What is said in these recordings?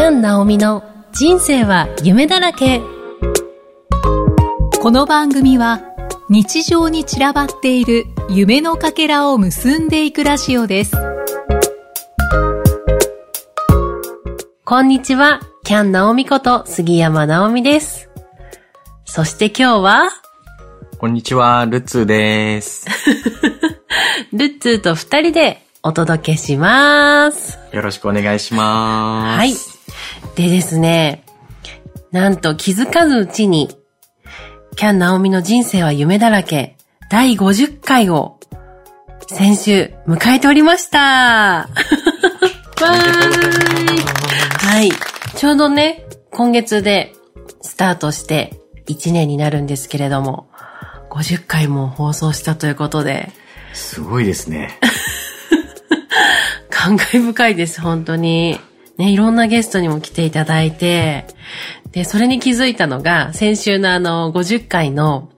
キャン・ナオミの人生は夢だらけこの番組は日常に散らばっている夢のかけらを結んでいくラジオですこんにちはキャン・ナオミこと杉山ナオミですそして今日はこんにちは、ルッツーです。ルッツーと二人でお届けしますよろしくお願いします。はい。でですね、なんと気づかぬうちに、キャン・ナオミの人生は夢だらけ、第50回を、先週、迎えておりました わーいはい。ちょうどね、今月でスタートして1年になるんですけれども、50回も放送したということで、すごいですね。感慨深いです、本当に。ね、いろんなゲストにも来ていただいて、で、それに気づいたのが、先週のあの、50回の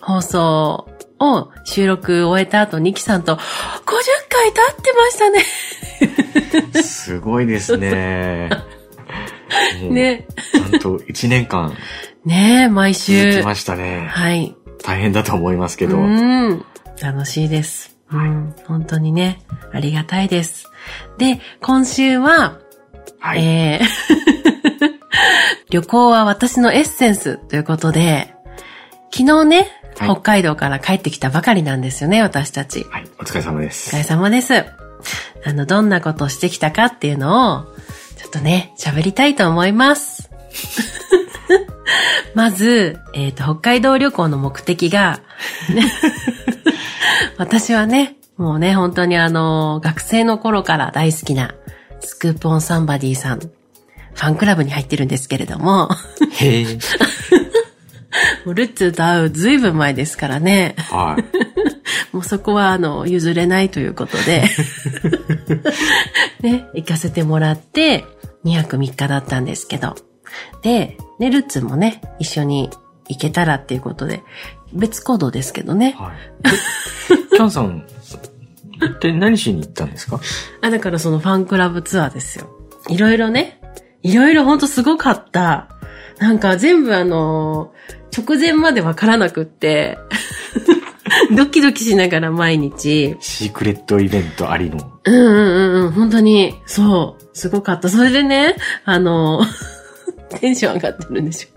放送を収録終えた後、ニキさんと、50回経ってましたね。すごいですね。ね。ちゃんと1年間ね毎続週き。ましたね。はい。大変だと思いますけど。うん。楽しいです。うん。本当にね、ありがたいです。で、今週は、はい。えー 旅行は私のエッセンスということで、昨日ね、はい北海道から帰ってきたばかりなんですよね、私たち。はい。お疲れ様でおす疲。れ様です。あの、どんなことをしてきたかっていうのを、ちょっとね、喋りたいと思います。まず、えっ、と、北海道旅行の目的が、ね 私はね、もうね、本当にあの、学生の頃から大好きな、スクープオンサンバディさん、ファンクラブに入ってるんですけれども、へ ルッツーと会うずいぶん前ですからね。はい。もうそこは、あの、譲れないということで、ね、行かせてもらって、2泊3日だったんですけど。で、ね、ルッツもね、一緒に行けたらっていうことで、別行動ですけどね。はい。えキャンさん、一体何しに行ったんですか？あ、だからそのファンクラブツアーですよ。いろいろね、いろいろほんとすごかった。なんか全部あの、直前までわからなくって、ドキドキしながら毎日、シークレットイベントありの。うんうんうんうん、本当に、そう、すごかった。それでね、あの、テンション上がってるんですよ。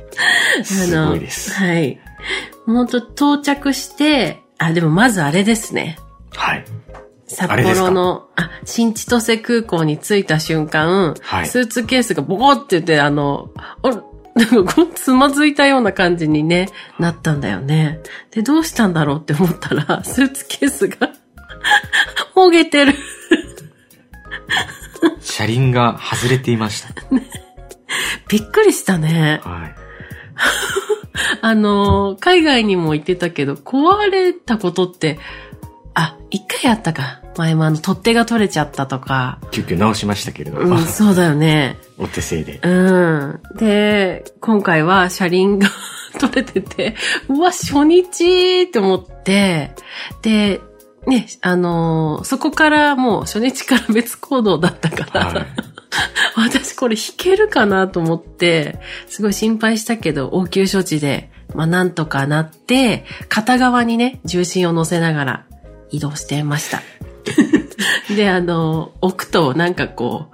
あすごいですはい。本当到着して、あ、でもまずあれですね。はい。札幌の、あ新千歳空港に着いた瞬間、はいスーツケースがボコって言って、あの、なんかつまずいたような感じにね、なったんだよね。で、どうしたんだろうって思ったら、スーツケースが、もげてる。車輪が外れていました。びっくりしたね。はい。あの、海外にも行ってたけど、壊れたことって、あ、一回あったか。前もあの、取っ手が取れちゃったとか。急遽直しましたけれど、うん、そうだよね。お手製で。うん。で、今回は車輪が 取れてて、うわ、初日って思って、で、ね、あのーそこからもう初日から別行動だったから、はい。私これ弾けるかなと思って、すごい心配したけど、応急処置で、まあなんとかなって、片側にね、重心を乗せながら移動してました。で、あの、置くとなんかこ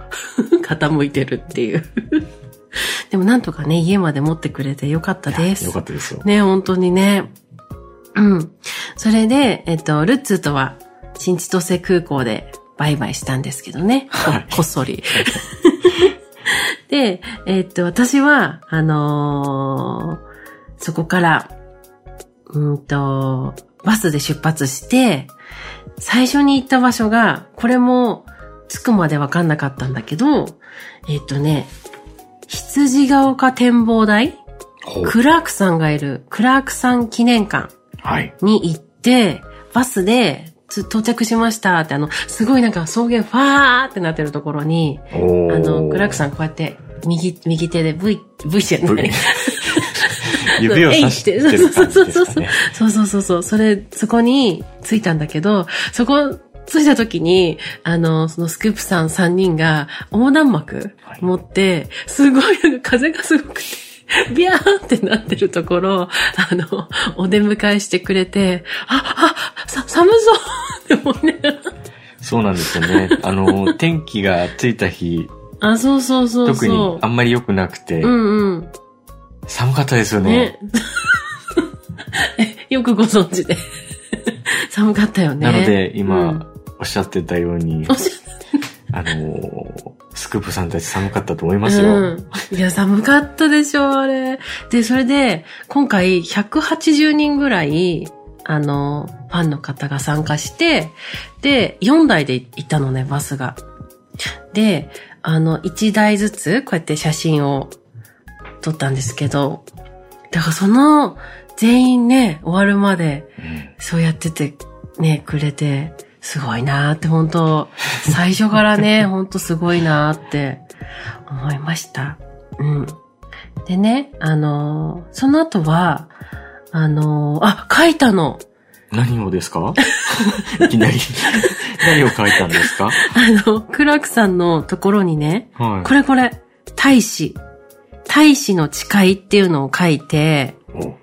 う、傾いてるっていう。でもなんとかね、家まで持ってくれてよかったです。よかったですよ。ね、本当にね。うん。それで、えっと、ルッツーとは、新千歳空港でバイバイしたんですけどね。こはいこっそり。で、えっと、私は、あのーそこから、うんと、バスで出発して、最初に行った場所が、これも、着くまでわかんなかったんだけど、えっとね、羊ヶ丘展望台？クラークさんがいるクラークさん記念館はい。に行って、バスでつ到着しましたって、あの、すごいなんか草原ファーってなってるところに、あの、クラークさんこうやって、右、右手で V、V じゃない。指を指してるそう感じそうそうそう。ですかね。そうそうそうそう。それ、そこに着いたんだけど、そこ着いた時に、あの、そのスクープさん3人が横断幕持って、すごい風がすごくて、ビャーってなってるところ、あの、お出迎えしてくれて、あ、あ、さ、寒そうって思いながら。そうなんですよね。あの、天気がついた日、あ、そうそうそうそう。特にあんまり良くなくて、うんうん。寒かったですよね。ね。え よくご存知で。寒かったよね。なので、今、うんおっしゃってたようにあの、スクープさんたち寒かったと思いゃますよ。うん。いや、寒かったでしょ、あれ。で、それで、今回、180人ぐらい、あの、ファンの方が参加して、で、4台で行ったのね、バスが。で、あの、1台ずつ、こうやって写真を撮ったんですけど、だからその、全員ね、終わるまで、うんそうやってて、ね、くれて、すごいなーって、本当 最初からね、本当すごいなーって思いました。うん。でね、あのーその後は、あのーあ、書いたの。何をですか？いきなり。何を書いたんですか？あの、クラークさんのところにね、はい。これこれ、大使。大使の誓いっていうのを書いて、お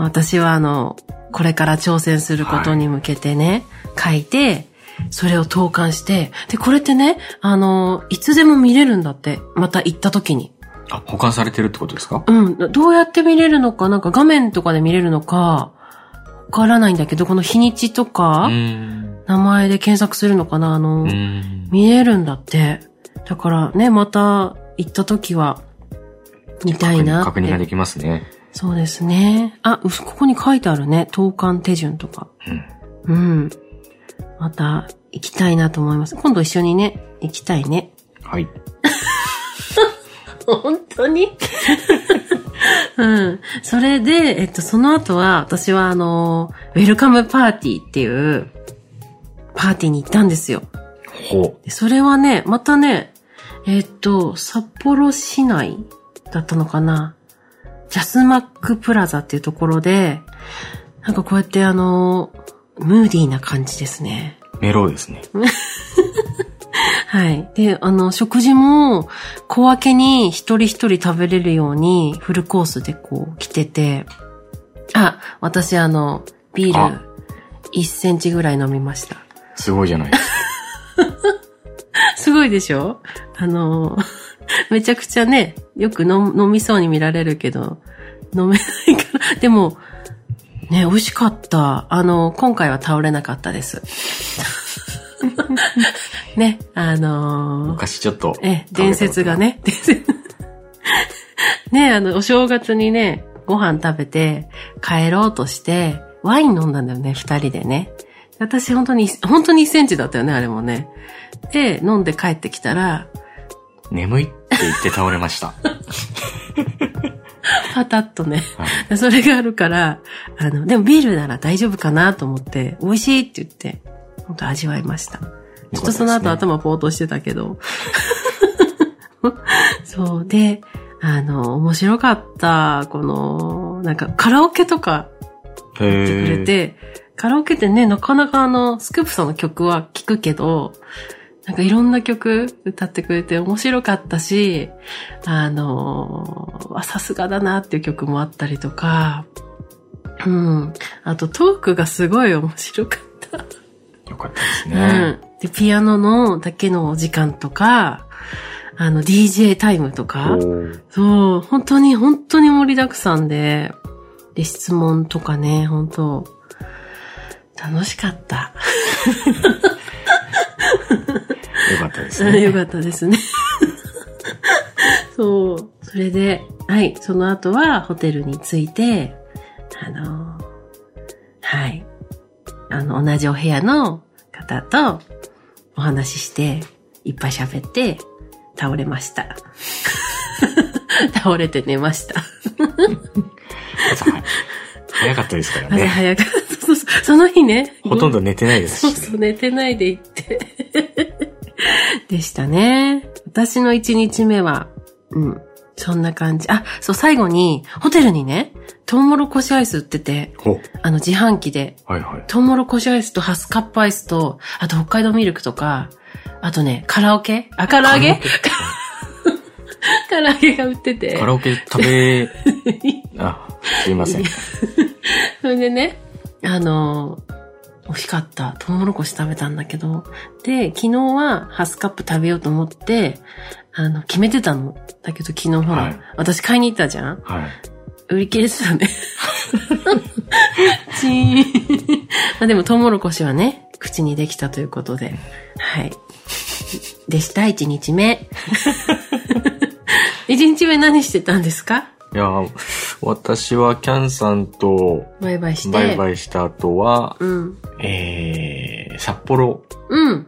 私はあの、これから挑戦することに向けてね、書いて、それを投函して、で、これってね、あの、いつでも見れるんだって、また行った時に。あ、保管されてるってことですか？うん、どうやって見れるのか、なんか画面とかで見れるのか、わからないんだけど、この日にちとうか。名前で検索するのかな、あの。見れるんだって。だからね、また行った時は、見たいな。確認ができますね。そうですね。あ、うここに書いてあるね。投函手順とか。うん。うん。また行きたいなと思います。今度一緒にね、行きたいね。はい。本当に？うん。それで、えっと、その後は、私はあの、ウェルカムパーティーっていう、パーティーに行ったんですよ。ほでそれはね、またね、えっと、札幌市内だったのかな。ジャスマックプラザっていうところで、なんかこうやってあの、ムーディーな感じですね。う。メロウですね。はい。で、あの、食事も小分けに一人一人食べれるようにフルコースでこう来てて、あ、私あの、ビーあル1センチぐらい飲みました。すごいじゃないですか。すごいでしょ？あの、めちゃくちゃね、よく飲飲みそうに見られるけど、飲めないから。でも、ね、美味しかった。あの、今回は倒れなかったです。ね、あの昔ちょっと。え、伝説が。ね、伝説。ね、あの、お正月にね、ご飯食べて、帰ろうとして、ワイン飲んだんだよね、二人でね。私本当に、本当に1センチだったよね、あれもね。で、飲んで帰ってきたら、眠いって言って倒れました。パタッとね。はいそれがあるから、あの、でもビールなら大丈夫かなと思って、美味しいって言って、本当味わいました。ちょっとその後頭ぽーっとしてたけど。そう。で、あの、面白かった、この、なんかカラオケとかへ言ってくれーて、カラオケってね、なかなかあの、スクープさんの曲は聴くけど、なんかいろんな曲歌ってくれて面白かったし、あのあさすがだなっていう曲もあったりとか、うん。あとトークがすごい面白かった。よかったですうね。ん。で、ピアノのだけのお時間とか、あの、DJ タイムとか、そう、本当に本当に盛りだくさんで、で、質問とかね、本当楽しかった。よかったですよね。かったですね。そう。それで、はい、その後はホテルに着いて、あの、はい、あの、同じお部屋の方とお話しして、いっぱい喋って、倒れました。倒れて寝ました。早かったですから朝ね。早かった。そうそうその日ね。ほとんど寝てないですしね。そうそう、寝てないで行って。でしたね。私の一日目は、うん。そんな感じ。あ、そう、最後に、ホテルにね、トウモロコシアイス売ってて、ほあの、自販機で、はいはい。トウモロコシアイスとハスカップアイスと、あと北海道ミルクとか、あとね、カラオケ？あ、唐揚げ唐揚げが売ってて。カラオケ食べ、あ、すいません。それでね、あの、美味しかった。トウモロコシ食べたんだけど。で、昨日はハスカップ食べようと思って、あの、決めてたの。だけど昨日ほら、はい私買いに行ったじゃんはい。売り切れてたね。チーン。まあでも、トウモロコシはね、口にできたということで。はい。でした、1日目。1日目何してたんですか？いや、私はキャンさんとバイバイして。バイバイした後は、うん。えー、札幌、うん。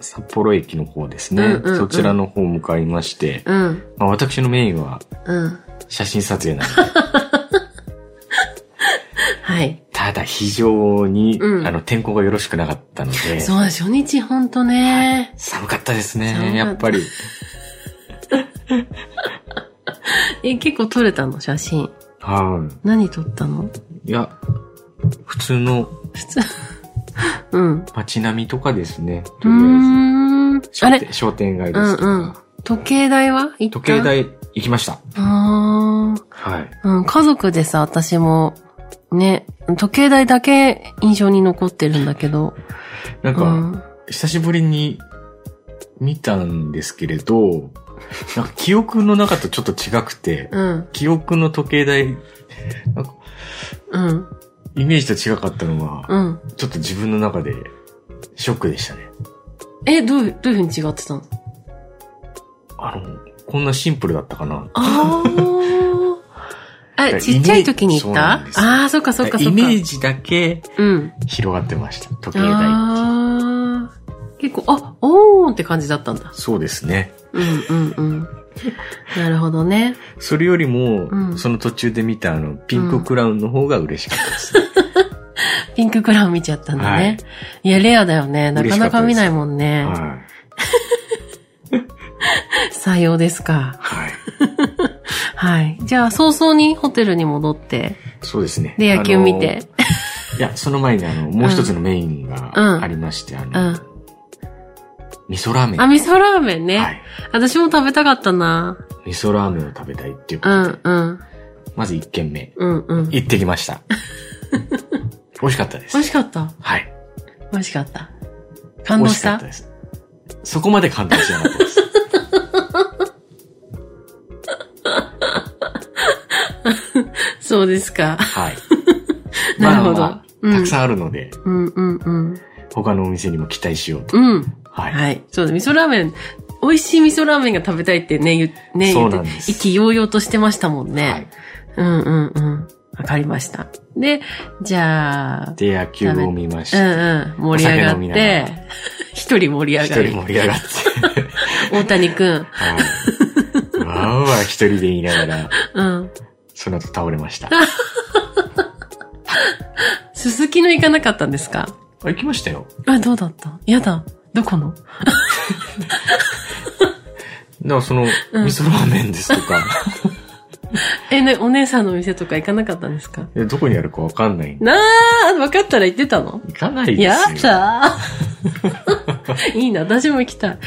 札幌駅の方ですね。うんうんうんそちらの方向かいまして、うん。まあ、私のメインはうん。写真撮影なので、はい。ただ非常に、うんあの、天候がよろしくなかったので、そう、初日ほんとね。寒かったですね、やっぱり。え、結構撮れたの写真。は何撮ったの？い。いや、普通の普通。うん。街並みとかですね。とうーりあん。えず商店商店街うんですとか。うん。時計台は？行った？時計。台行きました。あはい。あ。うん、家族でさ、私も、ね、時計台だけ印象に残ってるんだけど。なんか、うん。久しぶりに見たんですけれど、なんか記憶の中とちょっと違くて、うん。記憶の時計台、なんかうん。イメージと違かったのが、うん。ちょっと自分の中でショックでしたね。え、どういう、どういう風に違ってたの？あの、こんなシンプルだったかな。あ あ。え、ちっちゃい時に行った？ああ、そっかそっかそっか。イメージだけうん。広がってました。時計台。ああ。結構、あ、おーって感じだったんだ。そうですね。うんうんうん。なるほどね。それよりも、うんその途中で見たあの、ピンククラウンの方が嬉しかったです。ピンククラウン見ちゃったんだね。はいい、や、レアだよね。なかなか見ないもんね。は さようですか。い。はい。はい。じゃあ、早々にホテルに戻って、そうですね。で、野球見て。いや、その前にあの、もう一つのメインうんがありまして、あうの、ん。味噌ラーメン。あ、味噌ラーメンね。はい。私も食べたかったな。味噌ラーメンを食べたいっていうこうとで、んうん。まず一軒目、うんうん。行ってきました。美味しかったです美。味しかった？はい。美味しかった。感美動し味しかったたです。そこまで感動しなかったです。そうですか。はい。なるほどまあまあうんたくさんあるので、うんうんうん。他のお店にも期待しようと。うん。はい。はい。そうだ、味噌ラーメン、美味しい味噌ラーメンが食べたいってね、言ね、そう言ってなんです意気揚々としてましたもんね。はい。うんうんうん。わかりました。で、じゃあ、で、野球を見ましうんて、うん、盛り上がって、一人盛り上一がり。人盛り上がって、大谷くん。はい。わーわー一人で言いながら、うん。その後倒れました。鈴木の行かなかったんですか？あ、行きましたよ。あ、どうだった？やだ。どこの？だからその、味うん噌ラーメンですとか、え、ね、お姉さんのお店とか行かなかったんですか？いやどこにあるかわかんない。なあ、分かったら行ってたの？行かないですよ。やだー いいな、私も行きたい。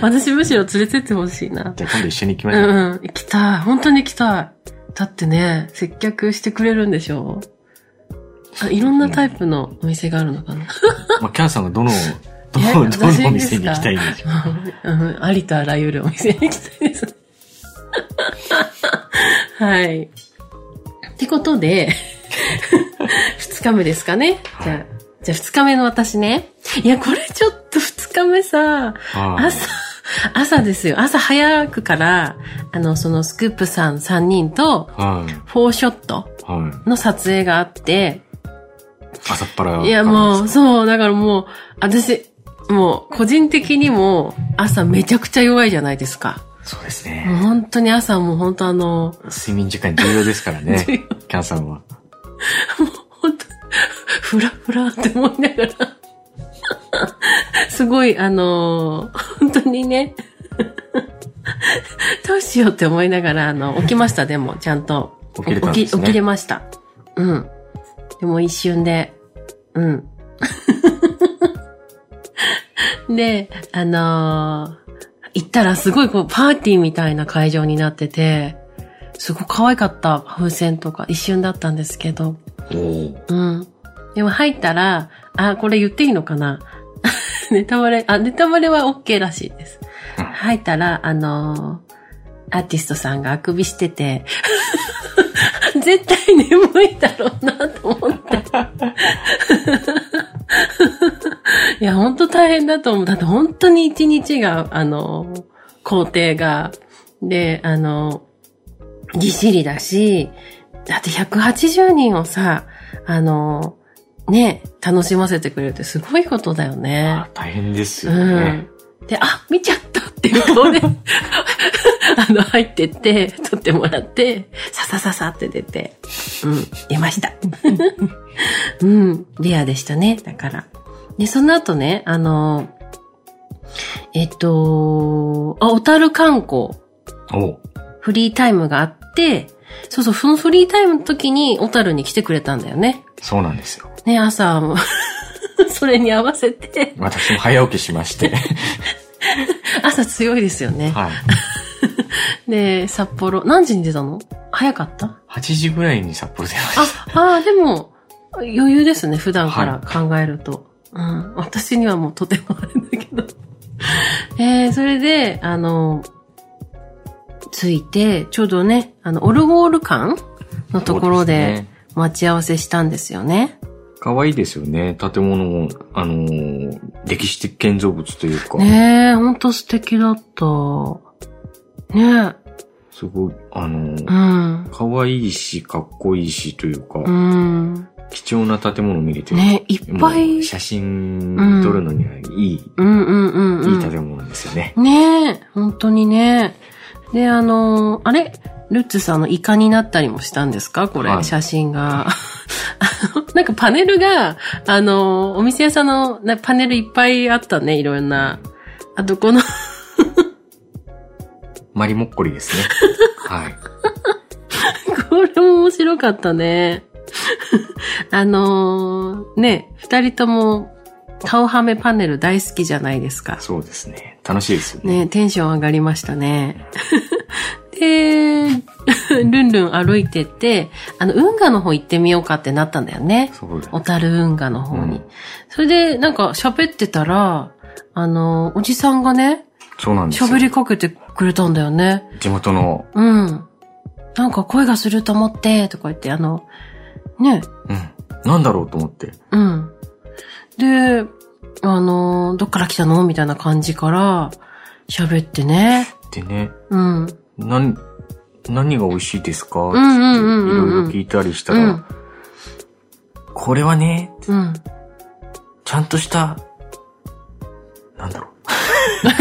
私むしろ連れてってほしいな。じゃあ今度一緒に行きましょう。うんうん、行きたい。本当に行きたい。だってね、接客してくれるんでしょ？あ、いろんなタイプのお店があるのかな？まあ、キャンさんがどの、どど私のお店に行きたいんでしょう。ありとあらゆるお店に行きたいです。はい。ってことで、二日目ですかね。じゃあ、じゃあ二日目の私ね。いや、これちょっと二日目さ、はい朝、朝ですよ。朝早くから、あの、そのスクープさん3人と、はい。フォーショットはい。の撮影があって、朝っぱら。いやもう、そう、だからもう、私、もう、個人的にも、朝めちゃくちゃ弱いじゃないですか。そうですもうね。本当に朝もう本当あの、睡眠時間重要ですからね。キャンさんは。本当ふらふらって思いながら、すごい、あの、本当にね、どうしようって思いながら、あの、起きました、でも、ちゃんと。起きれたんですね起き起きれました。うん。でも一瞬で、うん。で、あのー行ったらすごいこう、パーティーみたいな会場になってて、すごい可愛かった風船とか一瞬だったんですけど、うん。でも入ったら、あ、これ言っていいのかな？ネタバレ、あ、ネタバレは OK らしいです。うん入ったら、あのーアーティストさんがあくびしてて、絶対眠いだろうなと思って。いや、本当大変だと思う。だって本当に一日が、あのー工程が、で、あのーぎっしりだし、だって180人をさ、あの、ね、楽しませてくれるってすごいことだよねあ。大変ですようねん。。で、あ、見ちゃったっていう顔で、あの、入ってって、撮ってもらって、ささささって出て、うん、出ました。うん、レアでしたね、だから。で、その後ね、あの、えっと、あ、小樽観光。フリータイムがあって、そうそう、そのフリータイムの時に小樽に来てくれたんだよね。そうなんですよ。ね、朝、それに合わせて、私も早起きしまして。朝強いですよね。はい。で、札幌、何時に出たの？早かった？8時ぐらいに札幌出ました。あ、ああ、でも、余裕ですね、普段から考えると。うん。私にはもうとてもあれだけど。えー、それで、あの、着いて、ちょうどね、あの、オルゴール館のところでね待ち合わせしたんですよね。可愛いですよね。建物も、あのー歴史的建造物というか。ねえ、ほんと素敵だった。ねすごい、あのえ、うーん。可愛いし、かっこいいしというか、うん。貴重な建物見れて、ねいっぱい。写真撮るのにはいい、うんうんうんうん。いい建物ですよね。ねえ、本当にね。で、あのーあれ？ルッツさんのイカになったりもしたんですか？これ、はい写真が。なんかパネルが、あのーお店屋さんのなパネルいっぱいあったね、いろんな。あと、この、マリモッコリですね。はい。これも面白かったね。あのーね、二人とも顔はめパネル大好きじゃないですか。そうですね。楽しいですよね。ね、テンション上がりましたね。で、ルンルン歩いてって、あの、運河の方行ってみようかってなったんだよね。そうだ小樽運河の方に。うんそれで、なんか喋ってたら、あの、おじさんがね、そうなんですよ。喋りかけてくれたんだよね。地元の、うん。なんか声がすると思って、とか言って、あの、ね、うん。なんだろうと思って。うん。で、あの、どっから来たのみたいな感じから、喋ってね。でね、うん。なん、何が美味しいですか？ってんうんうんうんうんいろいろ聞いたりしたら、うん。これはね、うん。ちゃんとした、なんだろう。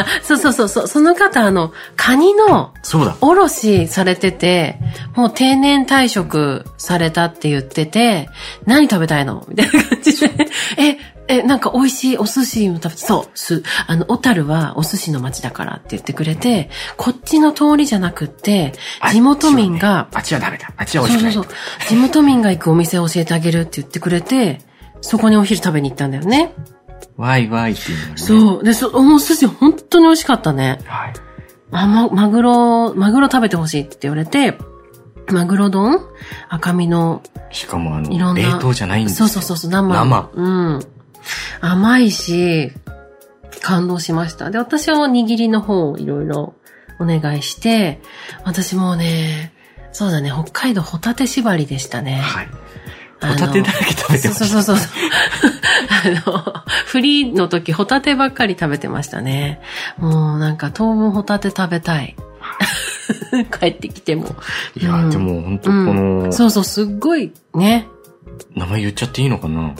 あ、そうそうそうそう。その方、あの、カニのそうだ。おろしされてて、もう定年退職されたって言ってて、何食べたいの？みたいな感じで。え、え、なんか美味しいお寿司も食べて、そう、す、あの、小樽はお寿司の街だからって言ってくれて、こっちの通りじゃなくって、地元民が、あっちはダメだ。あっちは美味しくない。そうそうそう。地元民が行くお店を教えてあげるって言ってくれて、そこにお昼食べに行ったんだよね。わいわいっていうのがね。そう。で、そ、お寿司本当に美味しかったね。はい。あ、ま、マグロ、マグロ食べてほしいって言われて、マグロ丼赤身の、しかもあの、いろんな。冷凍じゃないんですよ。そうそうそうそう、生。生うん。甘いし、感動しました。で、私は握りの方をいろいろお願いして、私もうね、そうだね、北海道ホタテ縛りでしたね。はい。ホタテだらけ食べてました。そうそうそうそう。あの、フリーの時、ホタテばっかり食べてましたね。もうなんか当分ホタテ食べたい。帰ってきても。いや、うんでも本当こうんの、そうそう、すっごいね。名前言っちゃっていいのかな？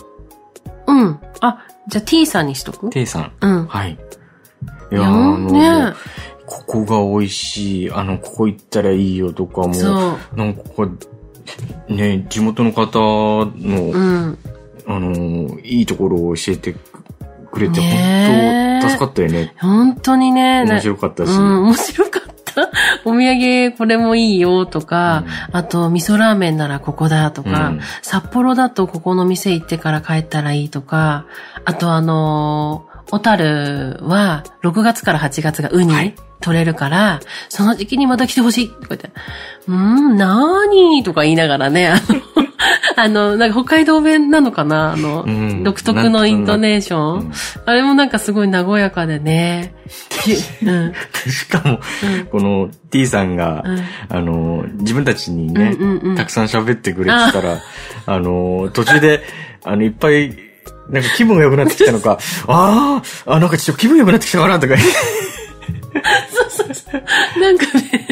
うん。あ、じゃあ T さんにしとく？テイさん。うん。はい。いいやや、あの、ねここが美味しい、あの、ここ行ったらいいよとかも、そう。なんかここ、ね、地元の方の、うん。あの、いいところを教えてくれて、本助かったよね。本当にね。面白かったし。うん、面白かった。お土産これもいいよとか、あと味噌ラーメンならここだとか、うん札幌だとここの店行ってから帰ったらいいとか、あとあのー小樽は6月から8月がウニ、はい取れるから、その時期にまた来てほしいとか言って、うーん、なーにとか言いながらね、あの、あの、なんか北海道弁なのかな？あの、うん。独特のイントネーション、うん。あれもなんかすごい和やかでね。じうん。しかも、この T さんが、うん。あの、自分たちにね、うんうんうん。たくさん喋ってくれてたら、あの、途中で、あの、いっぱい、なんか気分が良くなってきたのか、ああ、あ、なんかちょっと気分良くなってきたかなとか、いっなんかね、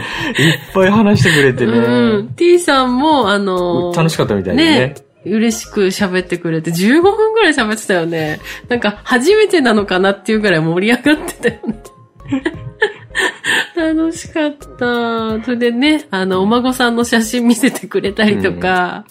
ぱい話してくれてね、うん。T さんも、あの、楽しかったみたいでね。ね、嬉しく喋ってくれて、15分くらい喋ってたよね。なんか、初めてなのかなっていうぐらい盛り上がってたよね。楽しかった。それでね、あの、お孫さんの写真見せてくれたりとか。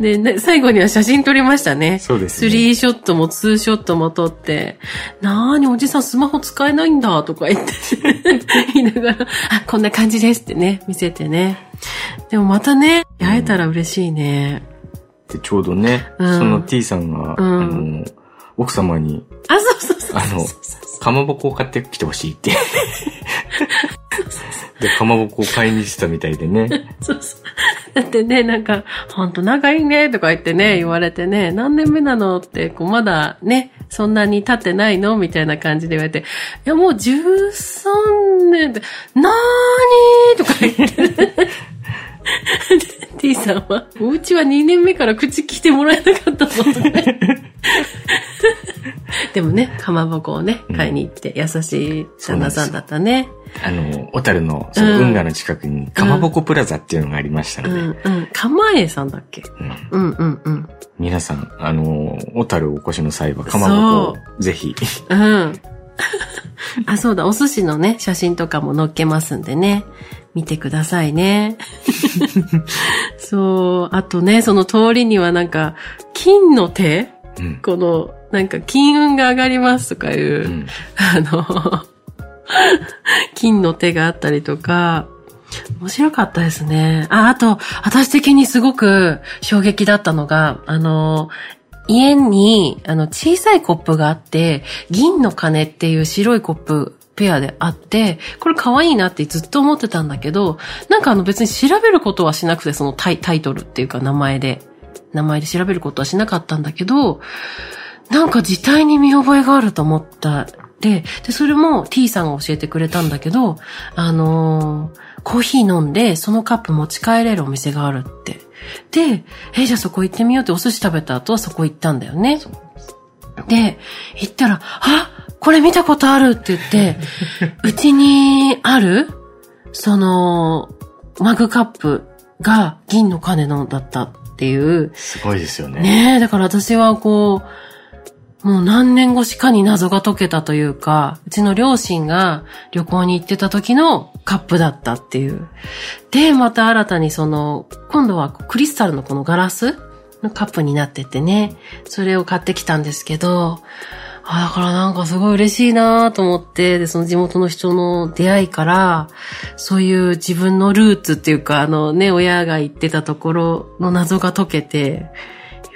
で、ね、最後には写真撮りましたね。そうですねスリーショットもツーショットも撮って、なーにおじさんスマホ使えないんだとか言って、言いながら、あ、こんな感じですってね、見せてね。でもまたね、会えたら嬉しいね。で、ちょうどね、うんその T さんが、うんあの、奥様に、あ、そうそうそうあの、かまぼこを買ってきてほしいって。で、かまぼこを買いにしたみたいでね。そうそう。だってね、なんか、ほんと仲いいね、とか言ってね、言われてね、何年目なの？って、こう、まだね、そんなに経ってないの？みたいな感じで言われて、いや、もう13年って、なーにーとか言って、T さんは、お家は2年目から口聞いてもらえなかったの？とか。でもね、かまぼこをね、買いに行って、優しい旦那さんだったね。あの、小樽の、その、うん運河の近くに、かまぼこプラザっていうのがありましたので、うん、うん。かまえさんだっけ？うんうん、うん、うん。皆さん、あの、小樽お越しの際は、かまぼこをぜひ、うん。あ、そうだ、お寿司のね、写真とかも載っけますんでね。見てくださいね。そう。あとね、その通りにはなんか、金の手？うん。この、なんか金運が上がりますとかいう、うんあの、金の手があったりとか、面白かったですね。あ、あと、私的にすごく衝撃だったのが、あの、家に、あの、小さいコップがあって、銀の鐘っていう白いコップ、ペアであって、これ可愛いなってずっと思ってたんだけど、なんかあの別に調べることはしなくて、そのタイタイトルっていうか名前で、名前で調べることはしなかったんだけど、なんか字体に見覚えがあると思った。で、で、それも T さんが教えてくれたんだけど、あのーコーヒー飲んで、そのカップ持ち帰れるお店があるって。で、え、じゃあそこ行ってみようってお寿司食べた後はそこ行ったんだよね。で、行ったら、あこれ見たことあるって言って、うちにあるその、マグカップが銀の鐘のだったっていう、すごいですよね。ねえ、だから私はこう、もう何年越しかに謎が解けたというか、うちの両親が旅行に行ってた時のカップだったっていう。で、また新たにその、今度はクリスタルのこのガラスのカップになっててね、それを買ってきたんですけど、あだからなんかすごい嬉しいなと思って、で、その地元の人の出会いから、そういう自分のルーツっていうか、あのね、親が言ってたところの謎が解けて、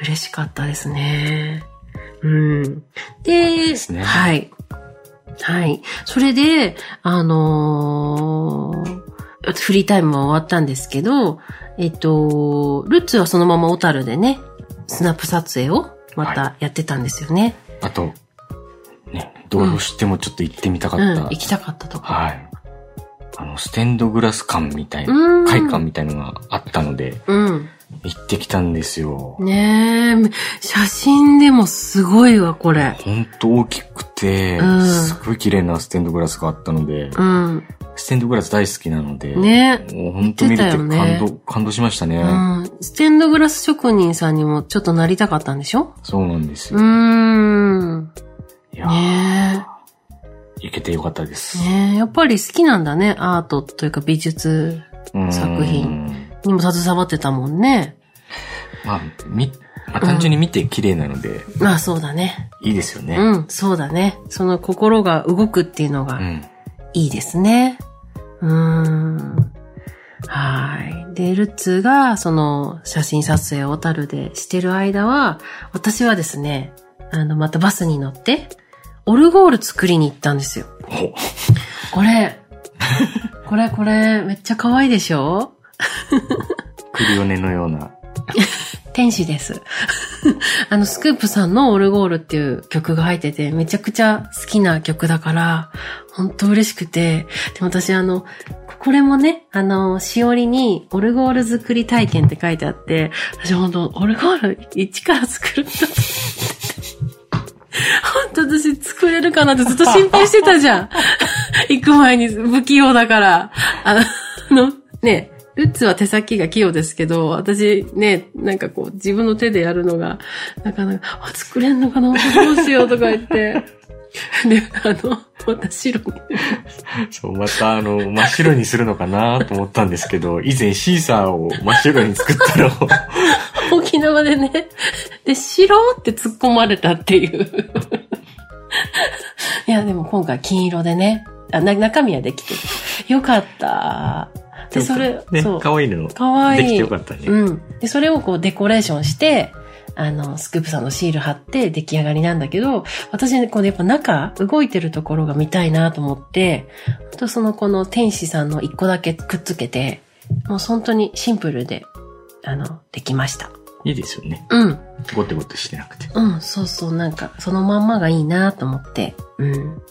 嬉しかったですね。うん。で、すねはい。はい。それで、あのーフリータイムは終わったんですけど、えっと、ルッツはそのまま小樽でね、スナップ撮影をまたやってたんですよね。あと、ね、どうしてもちょっと行ってみたかうん、った。行きたかったとこ。はい。あの、ステンドグラス館みたいな、うん会館みたいのがあったので、うん。行ってきたんですよ。ねえ、写真でもすごいわ、これ。ほんと大きくて、うんすごい綺麗なステンドグラスがあったので、うん。ステンドグラス大好きなので、ねもうほんと見れて感動、ね感動しましたね、うん。ステンドグラス職人さんにもちょっとなりたかったんでしょ？そうなんですよ。ん。いやーね行けてよかったです。え。ねえ。やっぱり好きなんだね。アートというか美術うん作品。にも携わってたもんね。まあ、見まあ、単純に見て綺麗なので、まあそうだね。いいですよね。うん、そうだね。その心が動くっていうのがうん。いいですね。うーん。はい。で、ルッツが、その、写真撮影を小樽でしてる間は、私はですね、あの、またバスに乗って、オルゴール作りに行ったんですよ。ほこれ、これこれ、めっちゃ可愛いでしょ？クリオネのような。天使です。あの、スクープさんのオルゴールっていう曲が入ってて、めちゃくちゃ好きな曲だから、本当嬉しくて、で私あの、これもね、あの、しおりに、オルゴール作り体験って書いてあって、私本当オルゴール一から作るんだと思ってて。本当私作れるかなってずっと心配してたじゃん。行く前に不器用だから。あの、ね、ルッツは手先が器用ですけど、私ね、なんかこう自分の手でやるのが、なかなか、あ、作れんのかなどうしようとか言って。で、あの、また白に。そう、またあの、真っ白にするのかなと思ったんですけど、以前シーサーを真っ白に作ったのを、沖縄でね、で、白って突っ込まれたっていう。いや、でも今回金色でね、あな中身はできてる。よかった。で、それ、ねそう、。可愛いの。かわいい。できてよかったね。うん。で、それをこうデコレーションして、あの、スクープさんのシール貼って出来上がりなんだけど、私ね、このやっぱ中、動いてるところが見たいなと思って、ほんとそのこの天使さんの一個だけくっつけて、もう本当にシンプルで、あの、できました。いいですよね。うん。ゴテゴテしてなくて。うん、そうそう、なんか、そのまんまがいいなと思って、うん。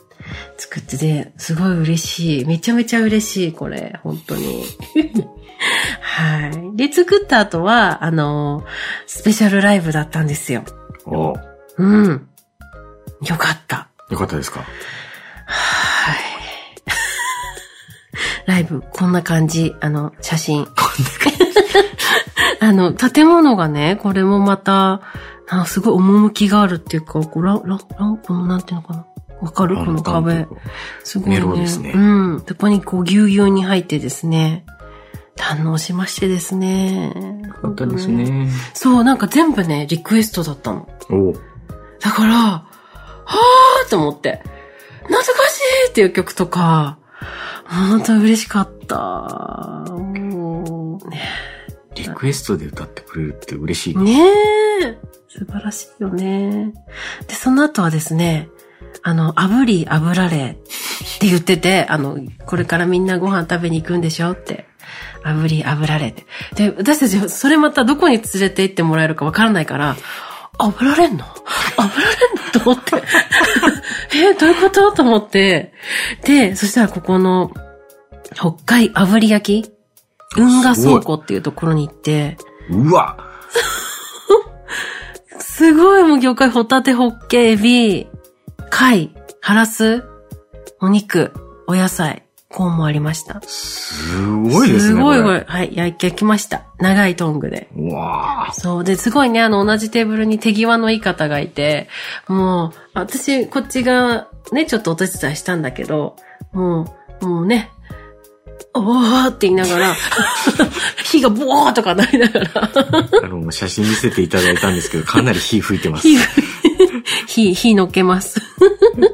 作ってて、すごい嬉しい。めちゃめちゃ嬉しい、これ。本当に。はい。で、作った後は、あの、スペシャルライブだったんですよ。おううん。よかった。よかったですか？はい。ライブ、こんな感じ。あの、写真。あの、建物がね、これもまた、なんかすごい趣があるっていうか、こうララランプのなんていうのかなわかる？この壁。すごいね。メロですねうん。そこにこうぎゅうぎゅうに入ってですね、堪能しましてですね。よかったですね。そう、なんか全部ね、リクエストだったの。おうだから、はーと思って、懐かしいっていう曲とか、本当に嬉しかった。もう、ねリクエストで歌ってくれるって嬉しい。ねえ。素晴らしいよね。で、その後はですね、あの、炙り炙られって言ってて、あの、これからみんなご飯食べに行くんでしょって。炙り炙られって。で、私たち、それまたどこに連れて行ってもらえるかわからないから、炙られんの？炙られんの？と思って。えどういうこと？と思って。で、そしたらここの、北海炙り焼き？運河倉庫っていうところに行って、うわすごい もう魚介、ホタテ、ホッケ、エビ、貝、ハラス、お肉、お野菜、コーンもありました。すごいですね。すごいすこれ。はい、焼きました。長いトングで。うわそう。で、すごいね、あの、同じテーブルに手際のいい方がいて、もう、私、こっちが、ね、ちょっとお手伝いしたんだけど、もう、もうね、おーって言いながら、火がボーとかなりながら、あの、写真見せていただいたんですけど、かなり火吹いてます。火、火、火乗っけます。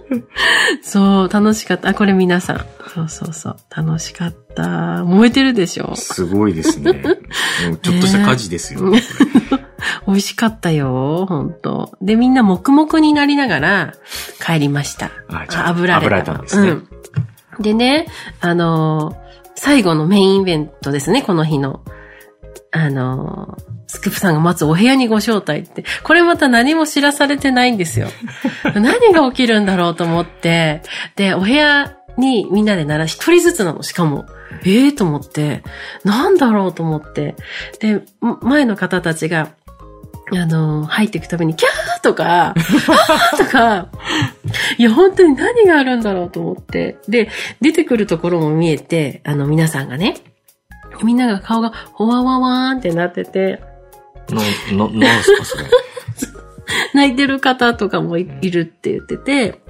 そう、楽しかった。あ、これ皆さん。そうそうそう。楽しかった。燃えてるでしょすごいですね。もうちょっとした火事ですよ、ね。美味しかったよ、本当で、みんな黙々になりながら帰りました。ああ油れた油れたんですねうん。でね、あのー最後のメインイベントですね、この日の。あのースクープさんが待つお部屋にご招待って、これまた何も知らされてないんですよ。何が起きるんだろうと思って、で、お部屋にみんなでなら、一人ずつなの、しかも。ええー、と思って、なんだろうと思って。で、前の方たちが、あの、入っていくたびに、キャーとか、あーとか、いや、本当に何があるんだろうと思って。で、出てくるところも見えて、あの、皆さんがね、みんなが顔が、ほわわわーんってなってて、な、な、なんすか、それ？泣いてる方とかもいいるって言ってて、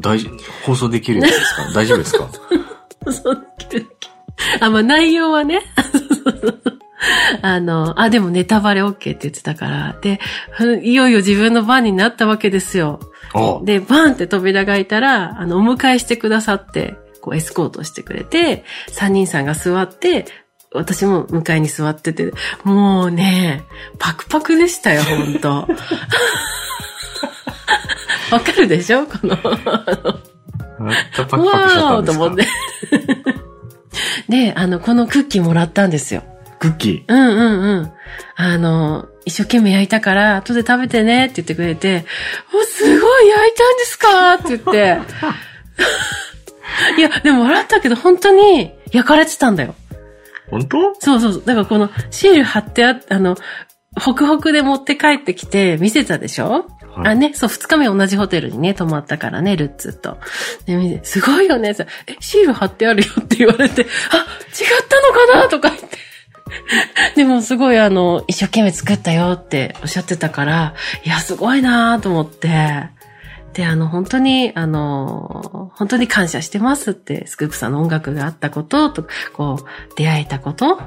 大丈夫、放送できるやつですか？大丈夫ですか？そうできるあ、まあ内容はね、あの、あ、でもネタバレ OK って言ってたから、で、いよいよ自分の番になったわけですよ。おで、バーンって扉が開いたら、あの、お迎えしてくださって、こう、エスコートしてくれて、三人さんが座って、私も向かいに座ってて、もうね、パクパクでしたよ、ほんと。わかるでしょこの、パクパクしちゃったわーんですかと思って。で、あの、このクッキーもらったんですよ。クッキうんうんうん。あの、一生懸命焼いたから、後で食べてねって言ってくれて、お、すごい焼いたんですか？って言って。いや、でも笑ったけど本当に焼かれてたんだよ。ー。本当？そうそうそう。だからこのシール貼ってあっあの、ホクホクで持って帰ってきて見せたでしょ、はいあ、ね、そう、二日目同じホテルにね、泊まったからね、ルッツと。で、見て、すごいよね、さえ、シール貼ってあるよって言われて、あ、違ったのかなとか言って。でもすごいあの、一生懸命作ったよっておっしゃってたから、いや、すごいなと思って。で、あの、本当に、あの、本当に感謝してますって、スクープさんの音楽があったことと、こう、出会えたこと、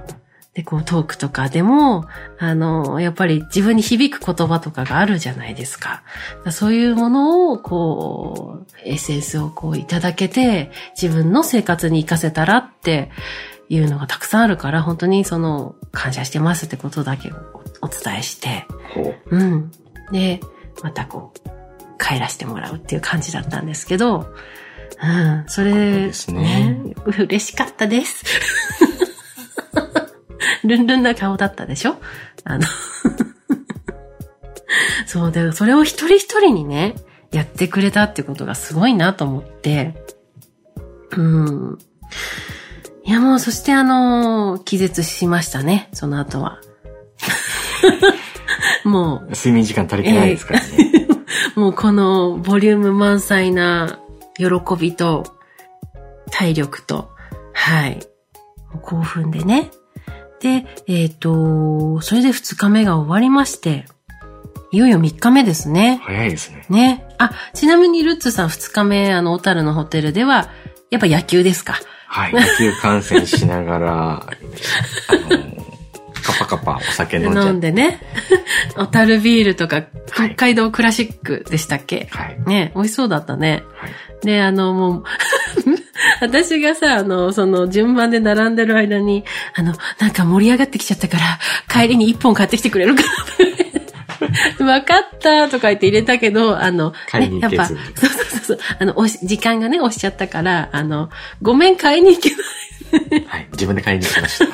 で、こう、トークとかでも、あの、やっぱり自分に響く言葉とかがあるじゃないですか。そういうものを、こう、エッセンスをこういただけて、自分の生活に活かせたらっていうのがたくさんあるから、本当にその、感謝してますってことだけをお伝えして、ほうん。で、またこう、帰らせてもらうっていう感じだったんですけど、うん、それ、ですね嬉しかったです。ルンルンな顔だったでしょ？あの、そうで、それを一人一人にね、やってくれたってことがすごいなと思って、うん。いやもう、そしてあの、気絶しましたね、その後は。もう。睡眠時間足りてないですからね。う、もうこのボリューム満載な喜びと体力と、はい、興奮でね。で、えっ、と、それで二日目が終わりまして、いよいよ三日目ですね。早いですね。ね。あ、ちなみにルッツさん二日目、あの、小樽のホテルでは、やっぱ野球ですか？はい。野球観戦しながら、あの、カパカパお酒飲んじゃ飲。んでね。小樽ビールとか、はい北海道クラシックでしたっけ、はい。ね、美味しそうだったね。はい。で、あの、もう、私がさ、あの、その、順番で並んでる間に、あの、なんか盛り上がってきちゃったから、帰りに一本買ってきてくれるかな わかったとか言って入れたけど、あの、買いに行けずやっぱ、そうそうそうあの、時間がね、押しちゃったから、あの、ごめん、買いに行けない。はい。自分で買いに行きました。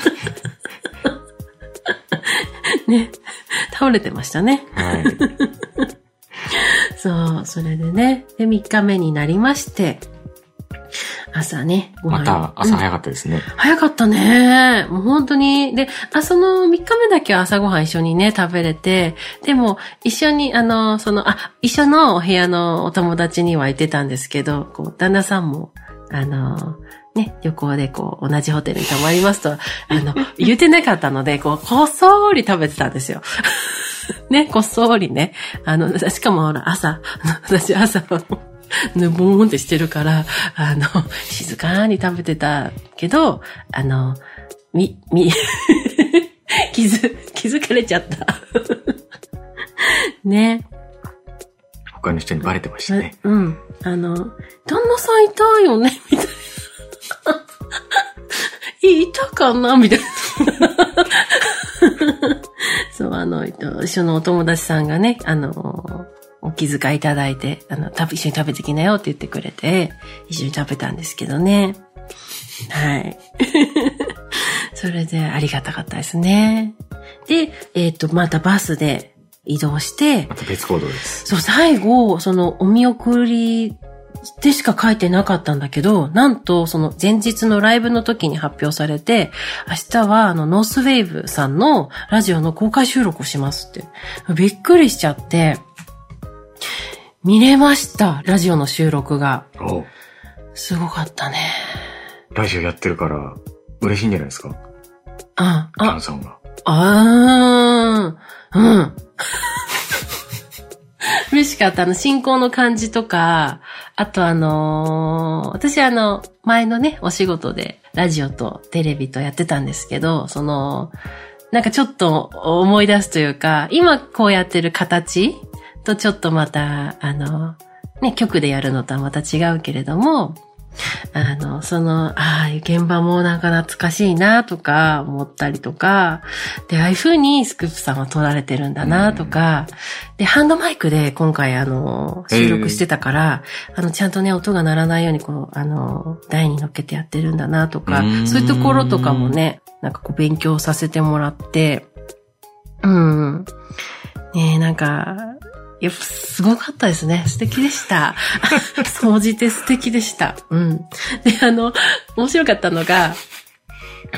ね、倒れてましたね。はい。そう、それでね、で、3日目になりまして、朝ね、ご飯また朝うん早かったですね。早かったね。もう本当に。で、あ、その3日目だけは朝ごはん一緒にね、食べれて、でも、一緒に、あの、その、あ、一緒のお部屋のお友達には言ってたんですけど、こう、旦那さんも、あの、ね、旅行でこう、同じホテルに泊まりますと、あの、言ってなかったので、こう、こっそーり食べてたんですよ。ね、こっそりね。あの、しかもほら、朝、私朝、ぬぼーんってしてるから、あの、静かに食べてたけど、あの、み、み、気づ、気づかれちゃった。ね。他の人にバレてましたね。うん。あの、旦那さんいたよね？みたいな。いいたかな？みたいな。そう、あの、えっと一緒のお友達さんがね、あの、お気遣いいただいて、あの、一緒に食べてきなよって言ってくれて、一緒に食べたんですけどね。はい。それでありがたかったですね。で、えっ、と、またバスで移動してま、た別行動です。そう、最後、その、お見送りでしか書いてなかったんだけど、なんと、その、前日のライブの時に発表されて、明日は、あの、ノースウェーブさんのラジオの公開収録をしますって。びっくりしちゃって、見れました、ラジオの収録が。おすごかったね。ラジオやってるから、嬉しいんじゃないですか？あ、あン、さんが。あー、うん。嬉しかった。あの、進行の感じとか、あとあのー私あの、前のね、お仕事で、ラジオとテレビとやってたんですけど、その、なんかちょっと思い出すというか、今こうやってる形とちょっとまた、あの、ね、曲でやるのとはまた違うけれども、あの、その、ああいう現場もなんか懐かしいなとか思ったりとか、で、ああいう風にスクープさんは撮られてるんだなとか、で、ハンドマイクで今回あの、収録してたから、あの、ちゃんとね、音が鳴らないようにこう、あの、台に乗っけてやってるんだなとかそういうところとかもね、なんかこう勉強させてもらって、うん。ねえ、なんか、やっぱすごかったですね。素敵でした。総じて素敵でした。うん。で、あの、面白かったのが、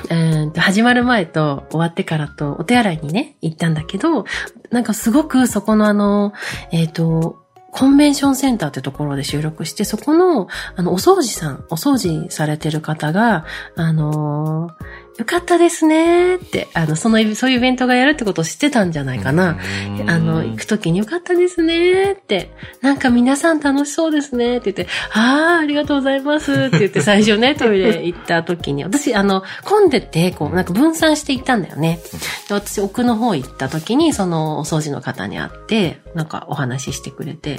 うん始まる前と終わってからとお手洗いにね、行ったんだけど、なんかすごくそこのあの、えっ、と、コンベンションセンターってところで収録して、そこの、あの、お掃除さん、お掃除されてる方が、あのーよかったですねって、あの、その、そういうイベントがやるってことを知ってたんじゃないかな。あの、行くときによかったですねって、なんか皆さん楽しそうですねって言って、ああ、ありがとうございますって言って最初ね、トイレ行ったときに、私、あの、混んでて、こう、なんか分散して行ったんだよね。で、私、奥の方行ったときに、その、お掃除の方に会って、なんかお話ししてくれて、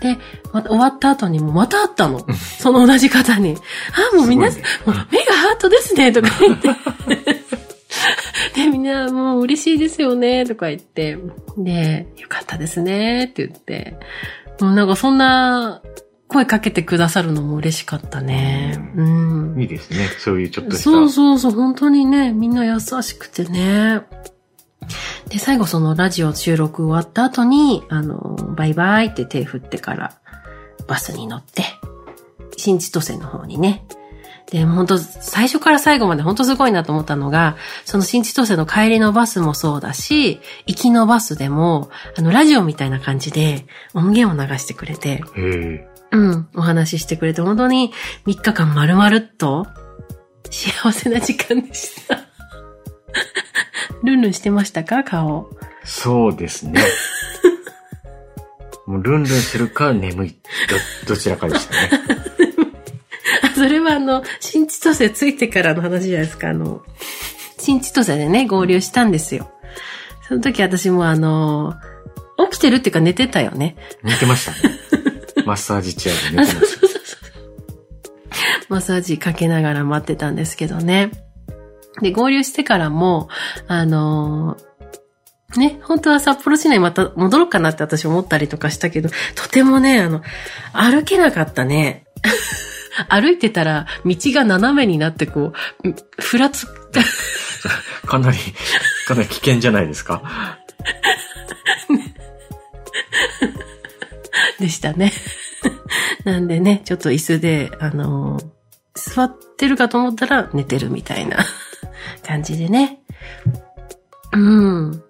で、また終わった後にもまた会ったの。その同じ方に。ああ、もう皆さん、もう目がハートですね、とか言って。で、みんなもう嬉しいですよね、とか言って。で、よかったですね、って言って。もうなんかそんな声かけてくださるのも嬉しかったね。うん。いいですね。そういうちょっとした。そうそうそう、本当にね、みんな優しくてね。で、最後そのラジオ収録終わった後に、あの、バイバイって手振ってからバスに乗って、新千歳の方にね。で、本当最初から最後まで本当すごいなと思ったのが、その新千歳の帰りのバスもそうだし、行きのバスでも、あの、ラジオみたいな感じで音源を流してくれて。うん、お話ししてくれて、本当に3日間丸々っと幸せな時間でした。ルンルンしてましたか？顔。そうですね。もうルンルンするか眠い。ど、どちらかでしたね。あそれはあの、新千歳ついてからの話じゃないですか。あの、新千歳でね、合流したんですよ。その時私もあの、起きてるっていうか寝てたよね。寝てましたね。マッサージチェアで寝てました。マッサージかけながら待ってたんですけどね。で、合流してからも、あのーね、本当は札幌市内また戻ろうかなって私思ったりとかしたけど、とてもね、あの、歩けなかったね。歩いてたら、道が斜めになってこう、ふらつ、かなり、かなり危険じゃないですか？でしたね。なんでね、ちょっと椅子で、あのー座ってるかと思ったら寝てるみたいな感じでね。うん。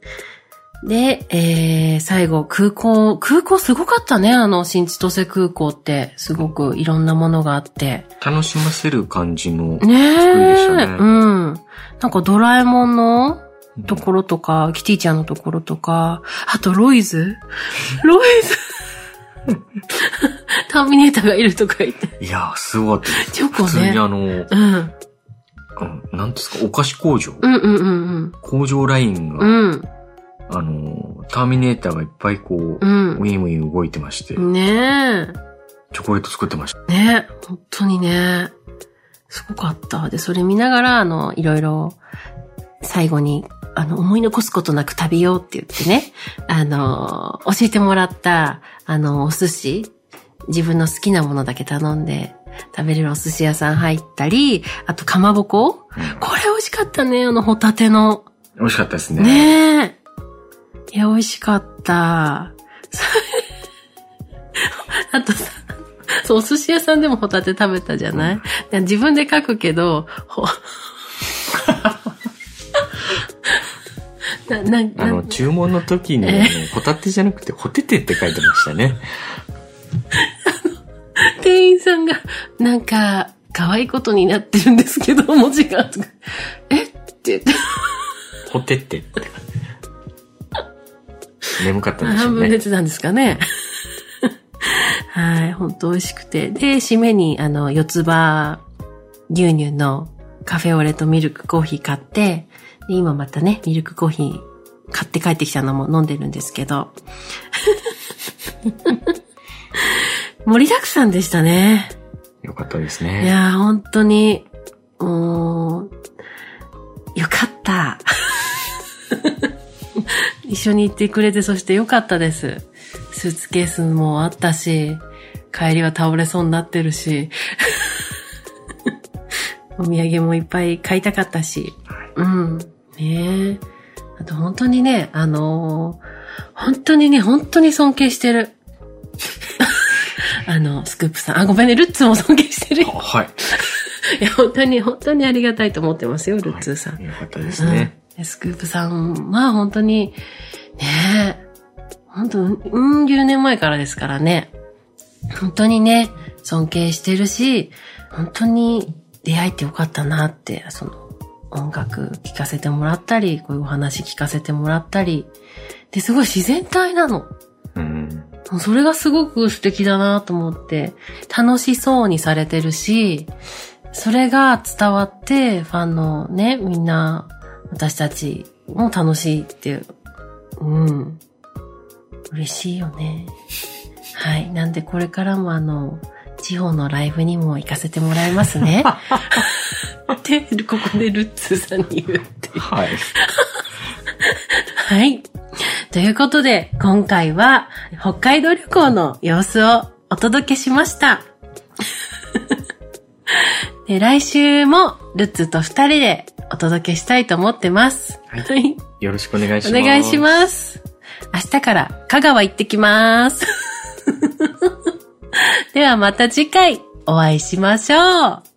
で、えー、最後、空港、空港すごかったね、あの、新千歳空港って、すごくいろんなものがあって。楽しませる感じのね作りでしたえ、ね。うん。なんかドラえもんのところとか、キティちゃんのところとか、あとロイズ ロイズターミネーターがいるとか言って。いやー、すごかったです。チョコね普通にあの、うん。うんなんですか、お菓子工場、うんうんうん工場ラインが、うん。うん。あの、ターミネーターがいっぱいこう、うウん。ィンウィン動いてまして、ねチョコレート作ってました。え。ねえ。本当にね。すごかった。で、それ見ながら、あの、いろいろ、最後に、あの、思い残すことなく食べようって言ってね、あの、教えてもらった、あの、お寿司、自分の好きなものだけ頼んで、食べれるお寿司屋さん入ったり、あと、かまぼこうんこれ美味しかったね、あの、ホタテの。美味しかったですね。ねえ。いや、美味しかった。あとさ、そう、お寿司屋さんでもホタテ食べたじゃない、いや自分で書くけど、ほ な、な、なあの、注文の時に、え？ホタテじゃなくて、ホテテって書いてましたね。店員さんが、なんか、可愛いことになってるんですけど、文字が。え？って言って、ホテテって。眠かったんでしょ半うね。分寝てたんですかね。はい、本当美味しくて。で、締めに、あの、四つ葉牛乳のカフェオレとミルクコーヒー買って、で今またね、ミルクコーヒー買って帰ってきたのも飲んでるんですけど。盛りだくさんでしたね。よかったですいね。やー、本当に、もう、よかった。一緒に行ってくれて、そしてよかったです。スーツケースもあったし、帰りは倒れそうになってるし、お土産もいっぱい買いたかったし、うん。ねえ。あと本当にね、あのー本当にね、本当に尊敬してる。あの、スクープさん。あ、ごめんね、ルッツも尊敬してるよ。はい。いや、本当に、本当にありがたいと思ってますよ、ルッツーさん。よかったですね。うん、スクープさんは本当に、ねえ、本当、うん、10年前からですからね。本当にね、尊敬してるし、本当に出会えてよかったなって、その、音楽聴かせてもらったり、こういうお話聞かせてもらったり、で、すごい自然体なの。うん。もうそれがすごく素敵だなと思って、楽しそうにされてるし、それが伝わって、ファンのね、みんな、私たちも楽しいって、うん。嬉しいよね。はい。なんでこれからもあの、地方のライブにも行かせてもらいますね。って、ここでルッツーさんに言うっていう。はい。はい。ということで、今回は北海道旅行の様子をお届けしました。で来週もルッツと二人でお届けしたいと思ってます。はい。よろしくお願いします。お願いします。明日から香川行ってきます。ではまた次回お会いしましょう。